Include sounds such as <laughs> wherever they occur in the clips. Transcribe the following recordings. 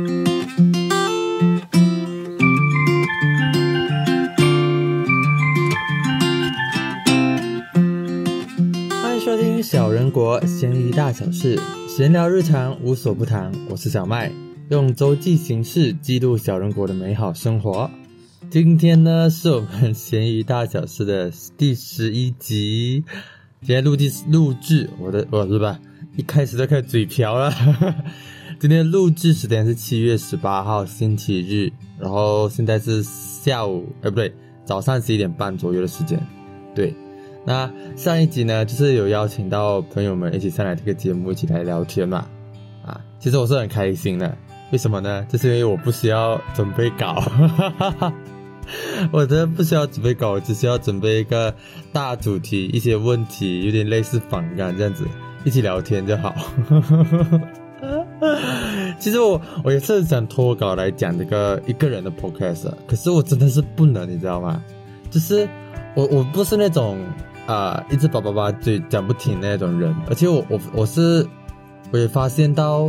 欢迎收听小人国闲鱼大小事，闲聊日常无所不谈。我是小麦，用周记形式记录小人国的美好生活。今天呢，是我们闲鱼大小事的第十一集。今天录制录制，我的我是吧？一开始就开始嘴瓢了。今天录制时间是七月十八号星期日，然后现在是下午，哎不对，早上十一点半左右的时间。对，那上一集呢，就是有邀请到朋友们一起上来这个节目，一起来聊天嘛。啊，其实我是很开心的，为什么呢？就是因为我不需要准备稿，<laughs> 我真的不需要准备稿，我只需要准备一个大主题，一些问题，有点类似访谈这样子，一起聊天就好。<laughs> 其实我我也是想脱稿来讲这个一个人的 podcast，可是我真的是不能，你知道吗？就是我我不是那种啊、一直叭叭叭嘴讲不停那种人，而且我我我是我也发现到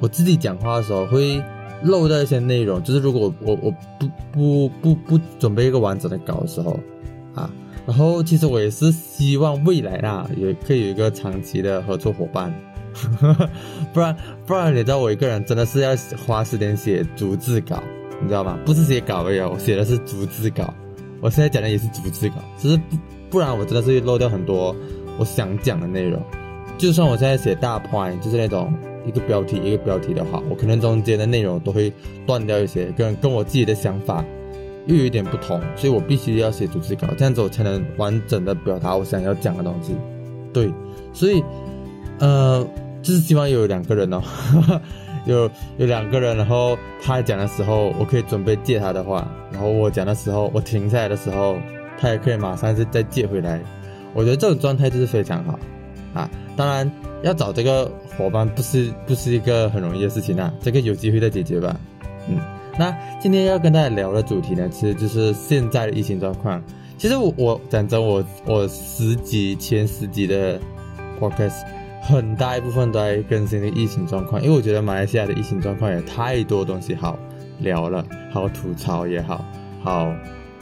我自己讲话的时候会漏掉一些内容，就是如果我我我不不不不准备一个完整的稿的时候啊，然后其实我也是希望未来啦也可以有一个长期的合作伙伴。不 <laughs> 然不然，你知道我一个人真的是要花时间写逐字稿，你知道吗？不是写稿而已，我写的是逐字稿。我现在讲的也是逐字稿，只是不不然我真的是会漏掉很多我想讲的内容。就算我现在写大 point，就是那种一个标题一个标题的话，我可能中间的内容都会断掉一些，跟跟我自己的想法又有一点不同，所以我必须要写逐字稿，这样子我才能完整的表达我想要讲的东西。对，所以呃，就是希望有两个人哦，<laughs> 有有两个人，然后他讲的时候，我可以准备借他的话，然后我讲的时候，我停下来的时候，他也可以马上是再借回来。我觉得这种状态就是非常好啊。当然，要找这个伙伴不是不是一个很容易的事情啊，这个有机会再解决吧。嗯，那今天要跟大家聊的主题呢，其实就是现在的疫情状况。其实我我讲真，我我十几前十几的 podcast 很大一部分都在更新的疫情状况，因为我觉得马来西亚的疫情状况也太多东西好聊了，好吐槽也好，好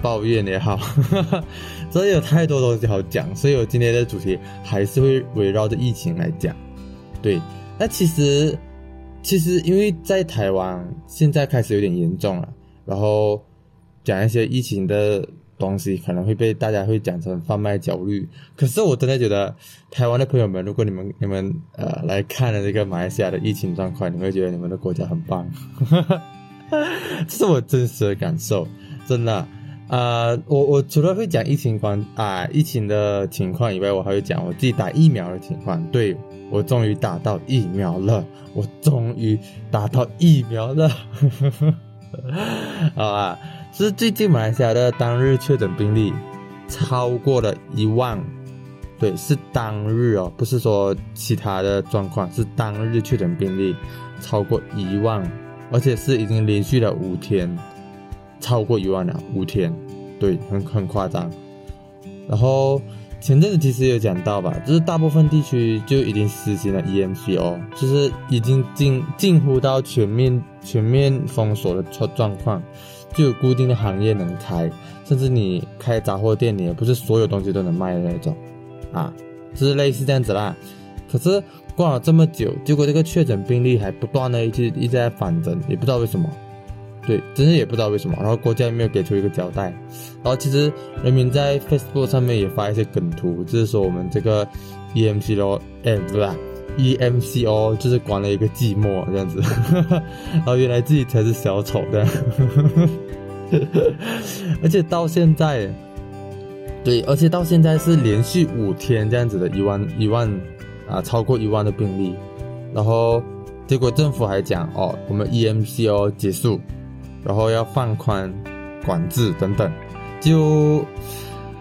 抱怨也好，哈 <laughs> 哈真的有太多东西好讲，所以我今天的主题还是会围绕着疫情来讲。对，那其实其实因为在台湾现在开始有点严重了，然后讲一些疫情的东西可能会被大家会讲成贩卖焦虑，可是我真的觉得台湾的朋友们，如果你们你们呃来看了这个马来西亚的疫情状况，你会觉得你们的国家很棒，这是我真实的感受，真的。啊、我我除了会讲疫情关啊、疫情的情况以外，我还会讲我自己打疫苗的情况。对我终于打到疫苗了，我终于打到疫苗了，<laughs> 好啊！是最近马来西亚的当日确诊病例超过了一万，对，是当日哦，不是说其他的状况，是当日确诊病例超过一万，而且是已经连续了五天。超过一万了，五天，对，很很夸张。然后前阵子其实有讲到吧，就是大部分地区就已经实行了 EMCO，就是已经近近乎到全面全面封锁的状状况，就有固定的行业能开，甚至你开杂货店，你也不是所有东西都能卖的那种，啊，就是类似这样子啦。可是过了这么久，结果这个确诊病例还不断的一直一直在反增，也不知道为什么。对，真是也不知道为什么，然后国家也没有给出一个交代，然后其实人民在 Facebook 上面也发一些梗图，就是说我们这个 EMCO，哎，不是 EMCO，就是管了一个寂寞这样子，然后原来自己才是小丑的，而且到现在，对，而且到现在是连续五天这样子的一万一万啊，超过一万的病例，然后结果政府还讲哦，我们 EMCO 结束。然后要放宽管制等等，就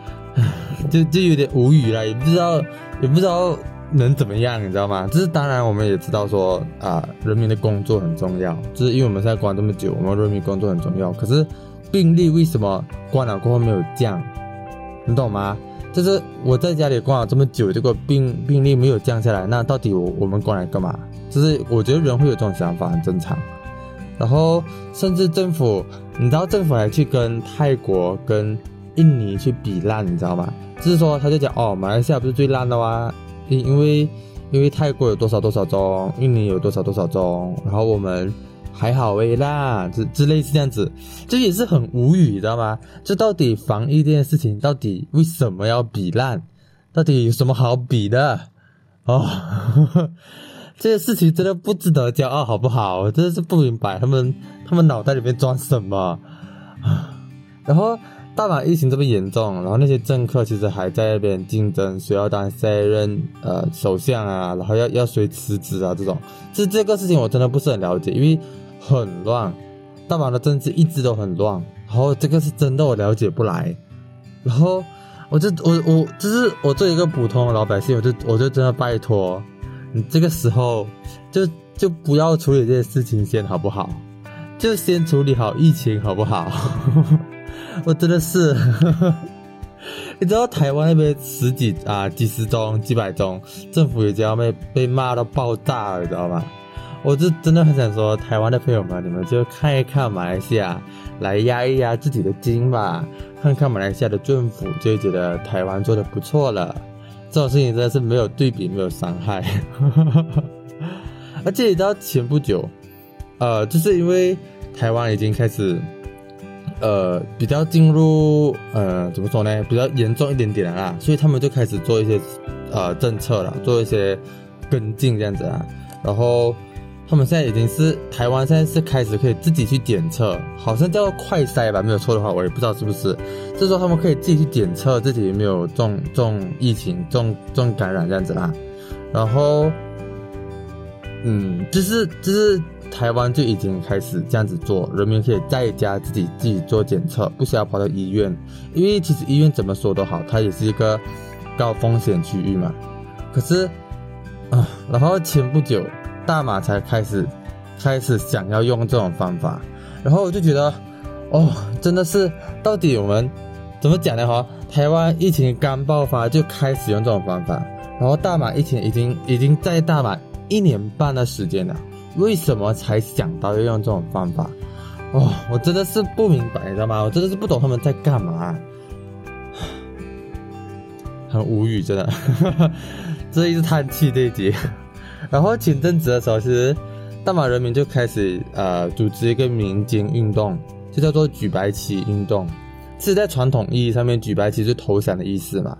<sighs> 就就有点无语了，也不知道也不知道能怎么样，你知道吗？就是当然我们也知道说啊，人民的工作很重要，就是因为我们现在关这么久，我们人民工作很重要。可是病例为什么关了过后没有降？你懂吗？就是我在家里关了这么久，这个病病例没有降下来，那到底我我们关来干嘛？就是我觉得人会有这种想法，很正常。然后甚至政府，你知道政府还去跟泰国、跟印尼去比烂，你知道吗？就是说他就讲哦，马来西亚不是最烂的哇，因因为因为泰国有多少多少宗，印尼有多少多少宗，然后我们还好喂啦，之之类是这样子，这也是很无语，你知道吗？这到底防疫这件事情到底为什么要比烂？到底有什么好比的？哦。<laughs> 这些事情真的不值得骄傲，好不好？我真的是不明白他们他们脑袋里面装什么！<sighs> 然后大马疫情这么严重，然后那些政客其实还在那边竞争，谁要当下一任呃首相啊，然后要要谁辞职啊这种，这这个事情我真的不是很了解，因为很乱，大马的政治一直都很乱，然后这个是真的我了解不来，然后我就我我就是我作为一个普通的老百姓，我就我就真的拜托。你这个时候就就不要处理这些事情先好不好？就先处理好疫情好不好？我真的是，<laughs> 你知道台湾那边十几啊几十宗几百宗，政府也就要被被骂到爆炸了，你知道吗？我就真的很想说，台湾的朋友们，你们就看一看马来西亚，来压一压自己的筋吧，看看马来西亚的政府，就觉得台湾做的不错了。这种事情真的是没有对比，没有伤害。<laughs> 而且你知道前不久，呃，就是因为台湾已经开始，呃，比较进入呃，怎么说呢，比较严重一点点啦，所以他们就开始做一些呃政策了，做一些跟进这样子啊，然后。他们现在已经是台湾，现在是开始可以自己去检测，好像叫做快筛吧，没有错的话，我也不知道是不是。就是说他们可以自己去检测自己有没有中中疫情、中中感染这样子啦。然后，嗯，就是就是台湾就已经开始这样子做，人民可以在家自己自己做检测，不需要跑到医院，因为其实医院怎么说都好，它也是一个高风险区域嘛。可是啊，然后前不久。大马才开始，开始想要用这种方法，然后我就觉得，哦，真的是，到底我们怎么讲呢？哈，台湾疫情刚爆发就开始用这种方法，然后大马疫情已经已经在大马一年半的时间了，为什么才想到要用这种方法？哦，我真的是不明白，你知道吗？我真的是不懂他们在干嘛，<sighs> 很无语，真的，<laughs> 这一直叹气这一集。<laughs> 然后前阵子的时候，其实大马人民就开始呃组织一个民间运动，就叫做举白旗运动。是在传统意义上面，举白旗是投降的意思嘛？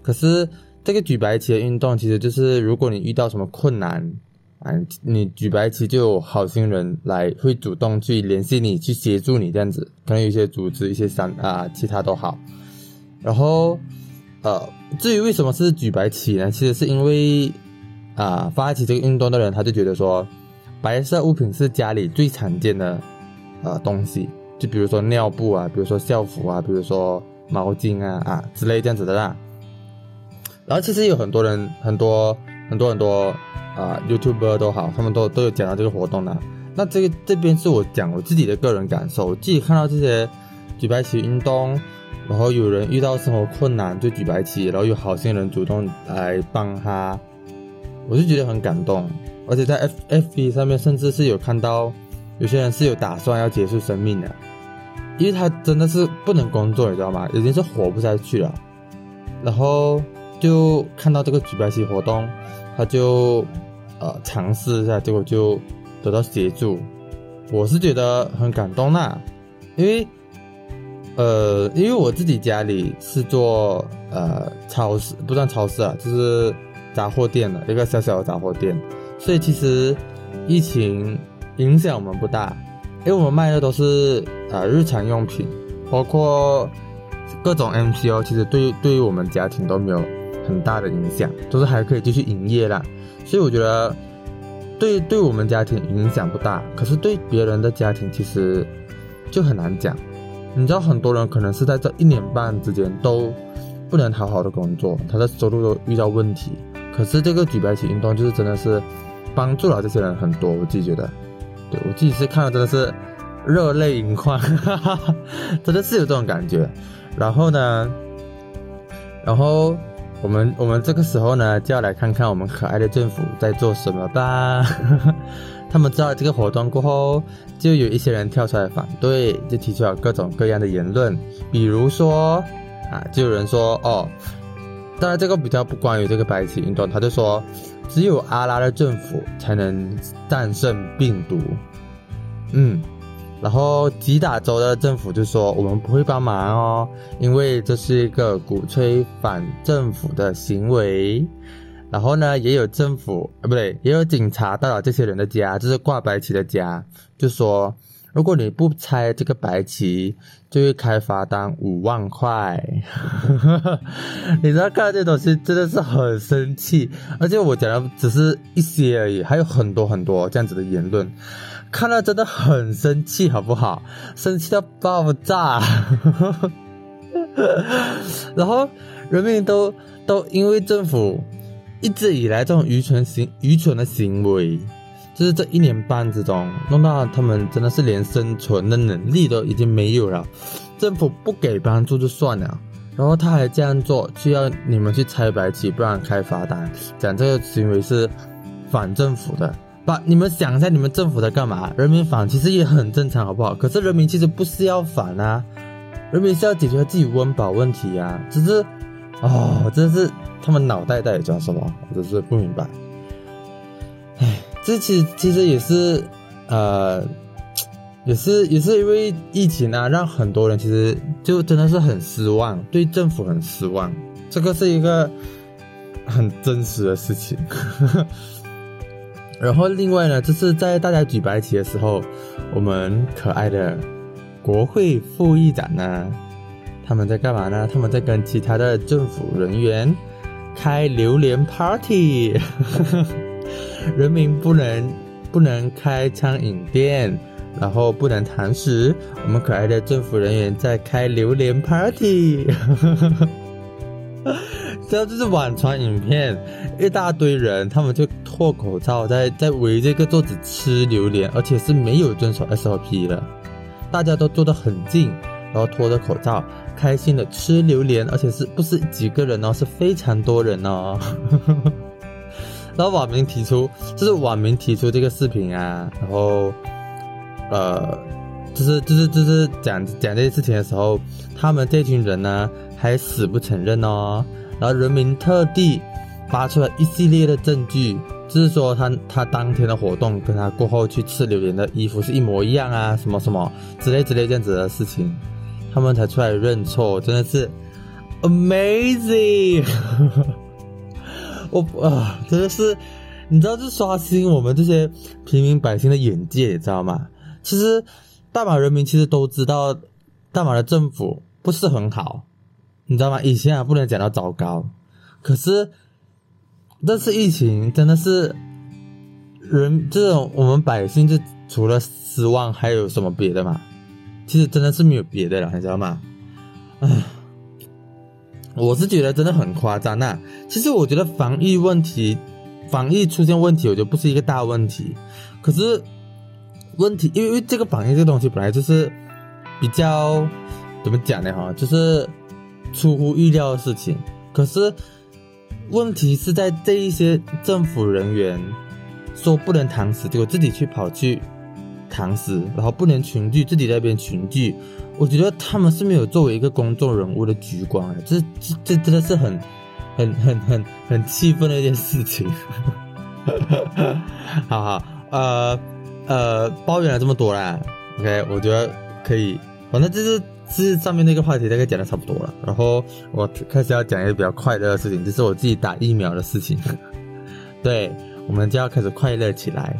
可是这个举白旗的运动，其实就是如果你遇到什么困难啊，你举白旗就有好心人来会主动去联系你，去协助你这样子。可能有些组织、一些商啊，其他都好。然后呃，至于为什么是举白旗呢？其实是因为。啊，发起这个运动的人，他就觉得说，白色物品是家里最常见的呃东西，就比如说尿布啊，比如说校服啊，比如说毛巾啊啊之类这样子的啦。然后其实有很多人，很多很多很多啊，YouTuber 都好，他们都都有讲到这个活动的。那这个这边是我讲我自己的个人感受，我自己看到这些举白旗运动，然后有人遇到生活困难就举白旗，然后有好心人主动来帮他。我就觉得很感动，而且在 F F B 上面，甚至是有看到有些人是有打算要结束生命的，因为他真的是不能工作，你知道吗？已经是活不下去了。然后就看到这个举白旗活动，他就呃尝试一下，结果就得到协助。我是觉得很感动呐，因为呃，因为我自己家里是做呃超市，不算超市啊，就是。杂货店的一个小小的杂货店，所以其实疫情影响我们不大，因为我们卖的都是呃日常用品，包括各种 MCO，其实对对于我们家庭都没有很大的影响，都是还可以继续营业啦。所以我觉得对对我们家庭影响不大，可是对别人的家庭其实就很难讲。你知道很多人可能是在这一年半之间都不能好好的工作，他的收入都遇到问题。可是这个举白旗运动就是真的是帮助了这些人很多，我自己觉得，对我自己是看了真的是热泪盈眶，<laughs> 真的是有这种感觉。然后呢，然后我们我们这个时候呢，就要来看看我们可爱的政府在做什么吧。<laughs> 他们知道这个活动过后，就有一些人跳出来反对，就提出了各种各样的言论，比如说啊，就有人说哦，当然这个比较不关于这个白旗运动，他就说只有阿拉的政府才能战胜病毒。嗯。然后吉打州的政府就说我们不会帮忙哦，因为这是一个鼓吹反政府的行为。然后呢，也有政府啊，不对，也有警察到了这些人的家，就是挂白旗的家，就说如果你不拆这个白旗，就会开罚单五万块。<laughs> 你知道看到这东西真的是很生气，而且我讲的只是一些而已，还有很多很多这样子的言论。看到真的很生气，好不好？生气到爆炸，<laughs> 然后人民都都因为政府一直以来这种愚蠢行愚蠢的行为，就是这一年半之中，弄到他们真的是连生存的能力都已经没有了。政府不给帮助就算了，然后他还这样做，需要你们去拆白旗，不然开罚单，讲这个行为是反政府的。把你们想一下，你们政府在干嘛？人民反其实也很正常，好不好？可是人民其实不是要反啊，人民是要解决自己温饱问题啊。只是，哦，真是他们脑袋在装什么？我真是不明白。唉，这其实其实也是，呃，也是也是因为疫情啊，让很多人其实就真的是很失望，对政府很失望。这个是一个很真实的事情。然后另外呢，就是在大家举白旗的时候，我们可爱的国会副议长呢，他们在干嘛呢？他们在跟其他的政府人员开榴莲 party，<laughs> 人民不能不能开餐饮店，然后不能堂食，我们可爱的政府人员在开榴莲 party。<laughs> 这样就是网传影片，一大堆人，他们就脱口罩，在在围这个桌子吃榴莲，而且是没有遵守 SOP 的，大家都坐得很近，然后脱着口罩，开心的吃榴莲，而且是不是几个人哦，是非常多人哦。<laughs> 然后网民提出，就是网民提出这个视频啊，然后，呃，就是就是就是讲讲这些事情的时候，他们这群人呢。还死不承认哦，然后人民特地发出了一系列的证据，就是说他他当天的活动跟他过后去吃榴莲的衣服是一模一样啊，什么什么之类之类这样子的事情，他们才出来认错，真的是 amazing，<laughs> 我啊真的是，你知道这刷新我们这些平民百姓的眼界，你知道吗？其实大马人民其实都知道，大马的政府不是很好。你知道吗？以前啊不能讲到糟糕，可是这次疫情真的是人这种我们百姓就除了失望还有什么别的吗？其实真的是没有别的了，你知道吗？唉，我是觉得真的很夸张。那其实我觉得防疫问题，防疫出现问题，我觉得不是一个大问题。可是问题，因为因为这个防疫这个东西本来就是比较怎么讲呢？哈，就是。出乎意料的事情，可是问题是在这一些政府人员说不能堂食，结果自己去跑去堂食，然后不能群聚，自己在那边群聚。我觉得他们是没有作为一个公众人物的鞠躬，这这这真的是很很很很很气愤的一件事情。好好，呃呃，抱怨了这么多啦，OK，我觉得可以，反正就是。是上面那个话题大概讲的差不多了，然后我开始要讲一个比较快乐的事情，就是我自己打疫苗的事情。<laughs> 对，我们就要开始快乐起来。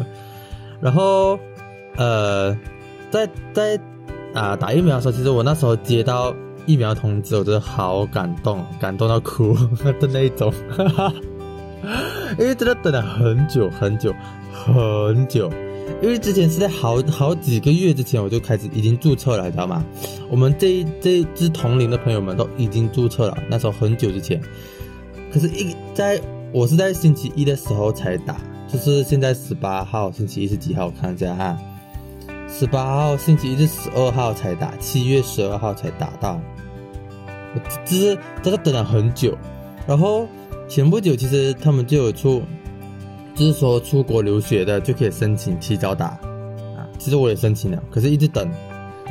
<laughs> 然后，呃，在在啊打疫苗的时候，其实我那时候接到疫苗通知，我真的好感动，感动到哭 <laughs> 的那一种。因为真的等了很久很久很久。因为之前是在好好几个月之前我就开始已经注册了，你知道吗？我们这一这一支同龄的朋友们都已经注册了，那时候很久之前。可是，一在我是在星期一的时候才打，就是现在十八号星期一是几号？我看一下啊，十八号星期一是十二号才打，七月十二号才打到。我就是在这等了很久。然后前不久其实他们就有出，是说出国留学的就可以申请提早打啊。其实我也申请了，可是一直等，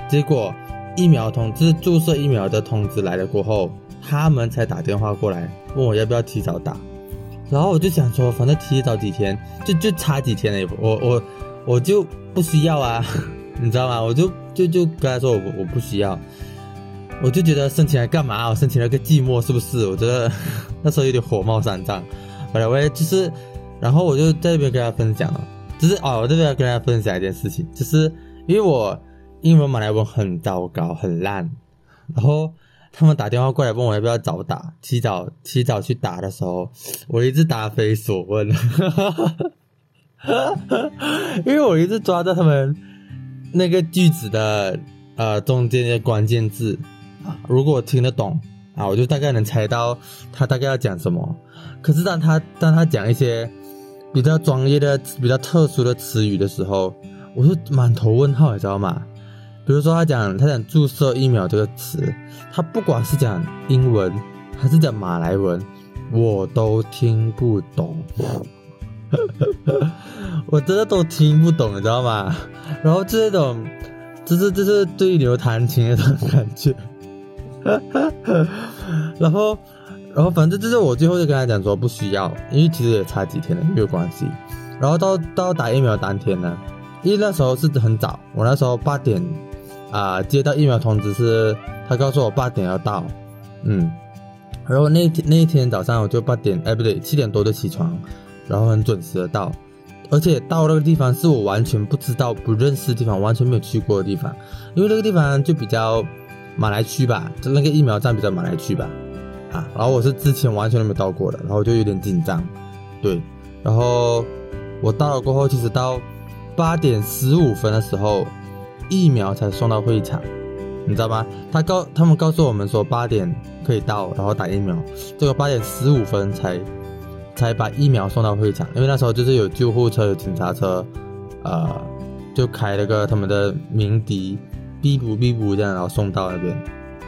结果疫苗通知注射疫苗的通知来了过后，他们才打电话过来问我要不要提早打。然后我就想说，反正提早几天，就就差几天了，我我我就不需要啊，<laughs> 你知道吗？我就就就跟他说我我不需要，我就觉得申请来干嘛？我申请了个寂寞是不是？我觉得 <laughs> 那时候有点火冒三丈。本来我也就是，然后我就在这边跟他分享了，就是哦，我这边要跟大家分享一件事情，就是因为我英文马来文很糟糕，很烂，然后。他们打电话过来问我要不要早打，提早提早去打的时候，我一直答非所问，因为我一直抓着他们那个句子的呃中间的关键字啊，如果我听得懂啊，我就大概能猜到他大概要讲什么。可是当他当他讲一些比较专业的、比较特殊的词语的时候，我就满头问号，你知道吗？比如说，他讲他讲注射疫苗这个词，他不管是讲英文还是讲马来文，我都听不懂，<laughs> 我真的都听不懂，你知道吗？然后这种，就是就是对牛弹琴那种感觉，<laughs> 然后然后反正就是我最后就跟他讲说不需要，因为其实也差几天了，没有关系。然后到到打疫苗当天呢，因为那时候是很早，我那时候八点。啊，接到疫苗通知是，他告诉我八点要到，嗯，然后那天那一天早上我就八点，哎不对，七点多就起床，然后很准时的到，而且到那个地方是我完全不知道、不认识的地方，完全没有去过的地方，因为那个地方就比较马来区吧，就那个疫苗站比较马来区吧，啊，然后我是之前完全都没到过的，然后就有点紧张，对，然后我到了过后，其实到八点十五分的时候。疫苗才送到会场，你知道吗？他告他们告诉我们说八点可以到，然后打疫苗。这个八点十五分才才把疫苗送到会场，因为那时候就是有救护车、有警察车，呃，就开了个他们的鸣笛，哔咕哔咕这样，然后送到那边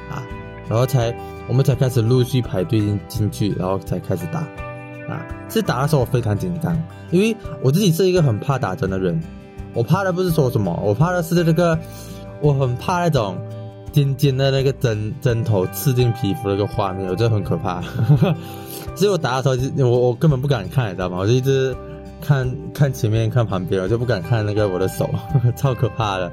啊，然后才我们才开始陆续排队进进去，然后才开始打啊。是打的时候我非常紧张，因为我自己是一个很怕打针的人。我怕的不是说什么，我怕的是这个，我很怕那种尖尖的那个针针头刺进皮肤那个画面，我觉得很可怕。<laughs> 所以我打的时候就，我我根本不敢看，你知道吗？我就一直看看前面看旁边，我就不敢看那个我的手，<laughs> 超可怕的。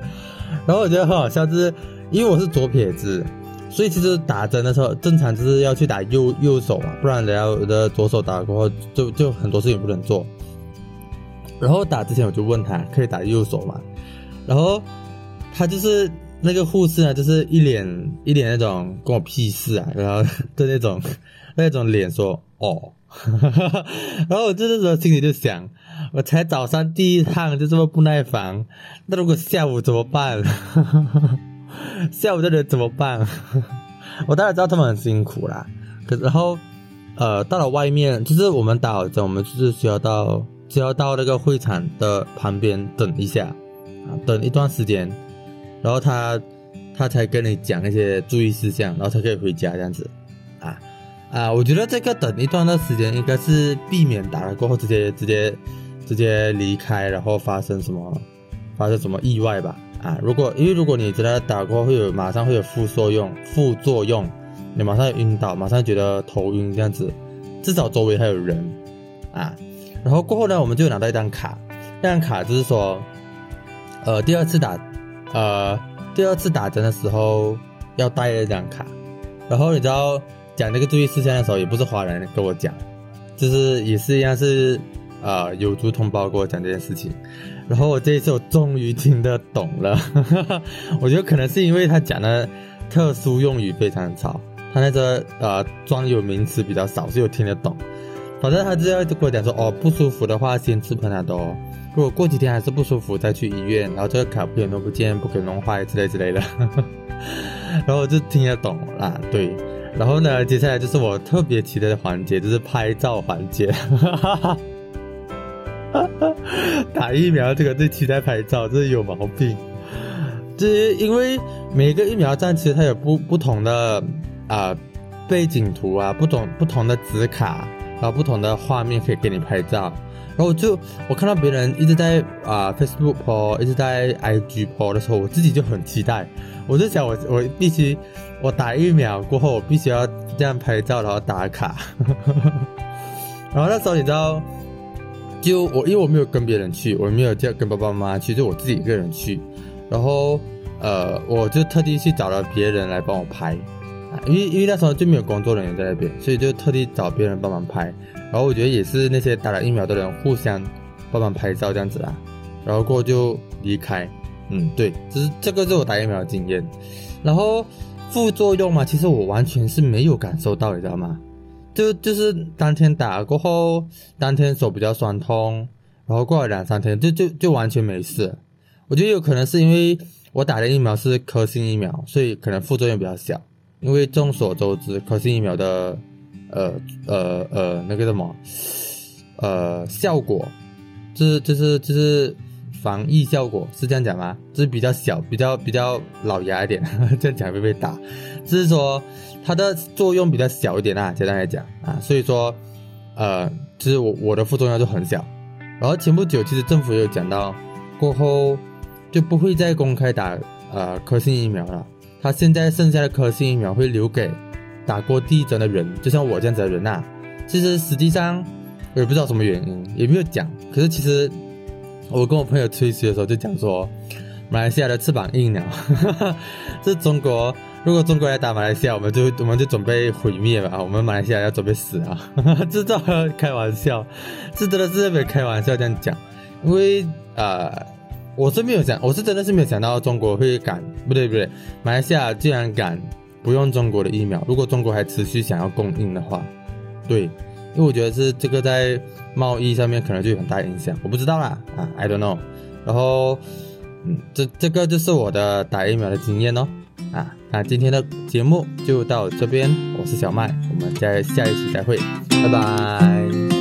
然后我觉得很好笑，是因为我是左撇子，所以其实打针的时候正常就是要去打右右手嘛，不然人家的左手打过后就就很多事情不能做。然后打之前我就问他可以打右手吗？然后他就是那个护士呢，就是一脸一脸那种关我屁事啊，然后的那种那种脸说哦，<laughs> 然后我这时候心里就想，我才早上第一趟就这么不耐烦，那如果下午怎么办？<laughs> 下午的人怎么办？<laughs> 我当然知道他们很辛苦啦，可然后呃到了外面，就是我们打好针，我们就是需要到。只要到那个会场的旁边等一下，啊，等一段时间，然后他他才跟你讲一些注意事项，然后才可以回家这样子，啊啊，我觉得这个等一段的时间应该是避免打了过后直接直接直接离开，然后发生什么发生什么意外吧，啊，如果因为如果你真的打过会有马上会有副作用副作用，你马上晕倒，马上觉得头晕这样子，至少周围还有人，啊。然后过后呢，我们就拿到一张卡，那张卡就是说，呃，第二次打，呃，第二次打针的时候要带那张卡。然后你知道讲这个注意事项的时候，也不是华人跟我讲，就是也是一样是，呃，有族同胞跟我讲这件事情。然后我这一次我终于听得懂了，<laughs> 我觉得可能是因为他讲的特殊用语非常少，他那个呃专有名词比较少，所以我听得懂。反正他就要跟我讲说，哦，不舒服的话先吃喷他多，如果过几天还是不舒服再去医院，然后这个卡不可以弄不见，不可以弄坏之类之类的。<laughs> 然后我就听得懂啦，对。然后呢，接下来就是我特别期待的环节，就是拍照环节。打疫苗这个最期待拍照，这是有毛病。就是因为每个疫苗站其实它有不不同的啊背景图啊，不同不同的纸卡，然后不同的画面可以给你拍照。然后我就我看到别人一直在啊 Facebook po，一直在 IG po 的时候，我自己就很期待。我就想我我必须我打疫苗过后，我必须要这样拍照，然后打卡。<laughs> 然后那时候你知道，就我因为我没有跟别人去，我没有叫跟爸爸妈妈去，就我自己一个人去。然后呃，我就特地去找了别人来帮我拍，因为因为那时候就没有工作人员在那边，所以就特地找别人帮忙拍。然后我觉得也是那些打了疫苗的人互相帮忙拍照这样子啊，然后过后就离开。嗯，对，只是这个是我打疫苗的经验。然后副作用嘛，其实我完全是没有感受到，你知道吗？就就是当天打过后，当天手比较酸痛，然后过了两三天就就就完全没事。我觉得有可能是因为我打的疫苗是科兴疫苗，所以可能副作用比较小。因为众所周知，科兴疫苗的呃呃呃那个什么呃效果，就是就是就是防疫效果是这样讲吗？就是比较小，比较比较老牙一点，<laughs> 这样讲会被打。就是说它的作用比较小一点啊，简单来讲啊，所以说呃，其实我我的副作用就很小。然后前不久其实政府有讲到，过后就不会再公开打呃科兴疫苗了。他现在剩下的科兴疫苗会留给。打过第一针的人，就像我这样子的人呐，其实实际上我也不知道什么原因，也没有讲。可是其实我跟我朋友吹嘘的时候就讲说，马来西亚的翅膀硬了，<laughs> 这中国如果中国来打马来西亚，我们就我们就准备毁灭吧，我们马来西亚要准备死啊！<laughs> 这叫开玩笑，是真的是在开玩笑这样讲，因为呃，我是没有想，我是真的是没有想到中国会敢，不对不对，马来西亚居然敢。不用中国的疫苗，如果中国还持续想要供应的话，对，因为我觉得是这个在贸易上面可能就有很大影响，我不知道啦，啊，I don't know。然后，嗯，这这个就是我的打疫苗的经验哦，啊，那今天的节目就到这边，我是小麦，我们再下一期再会，拜拜。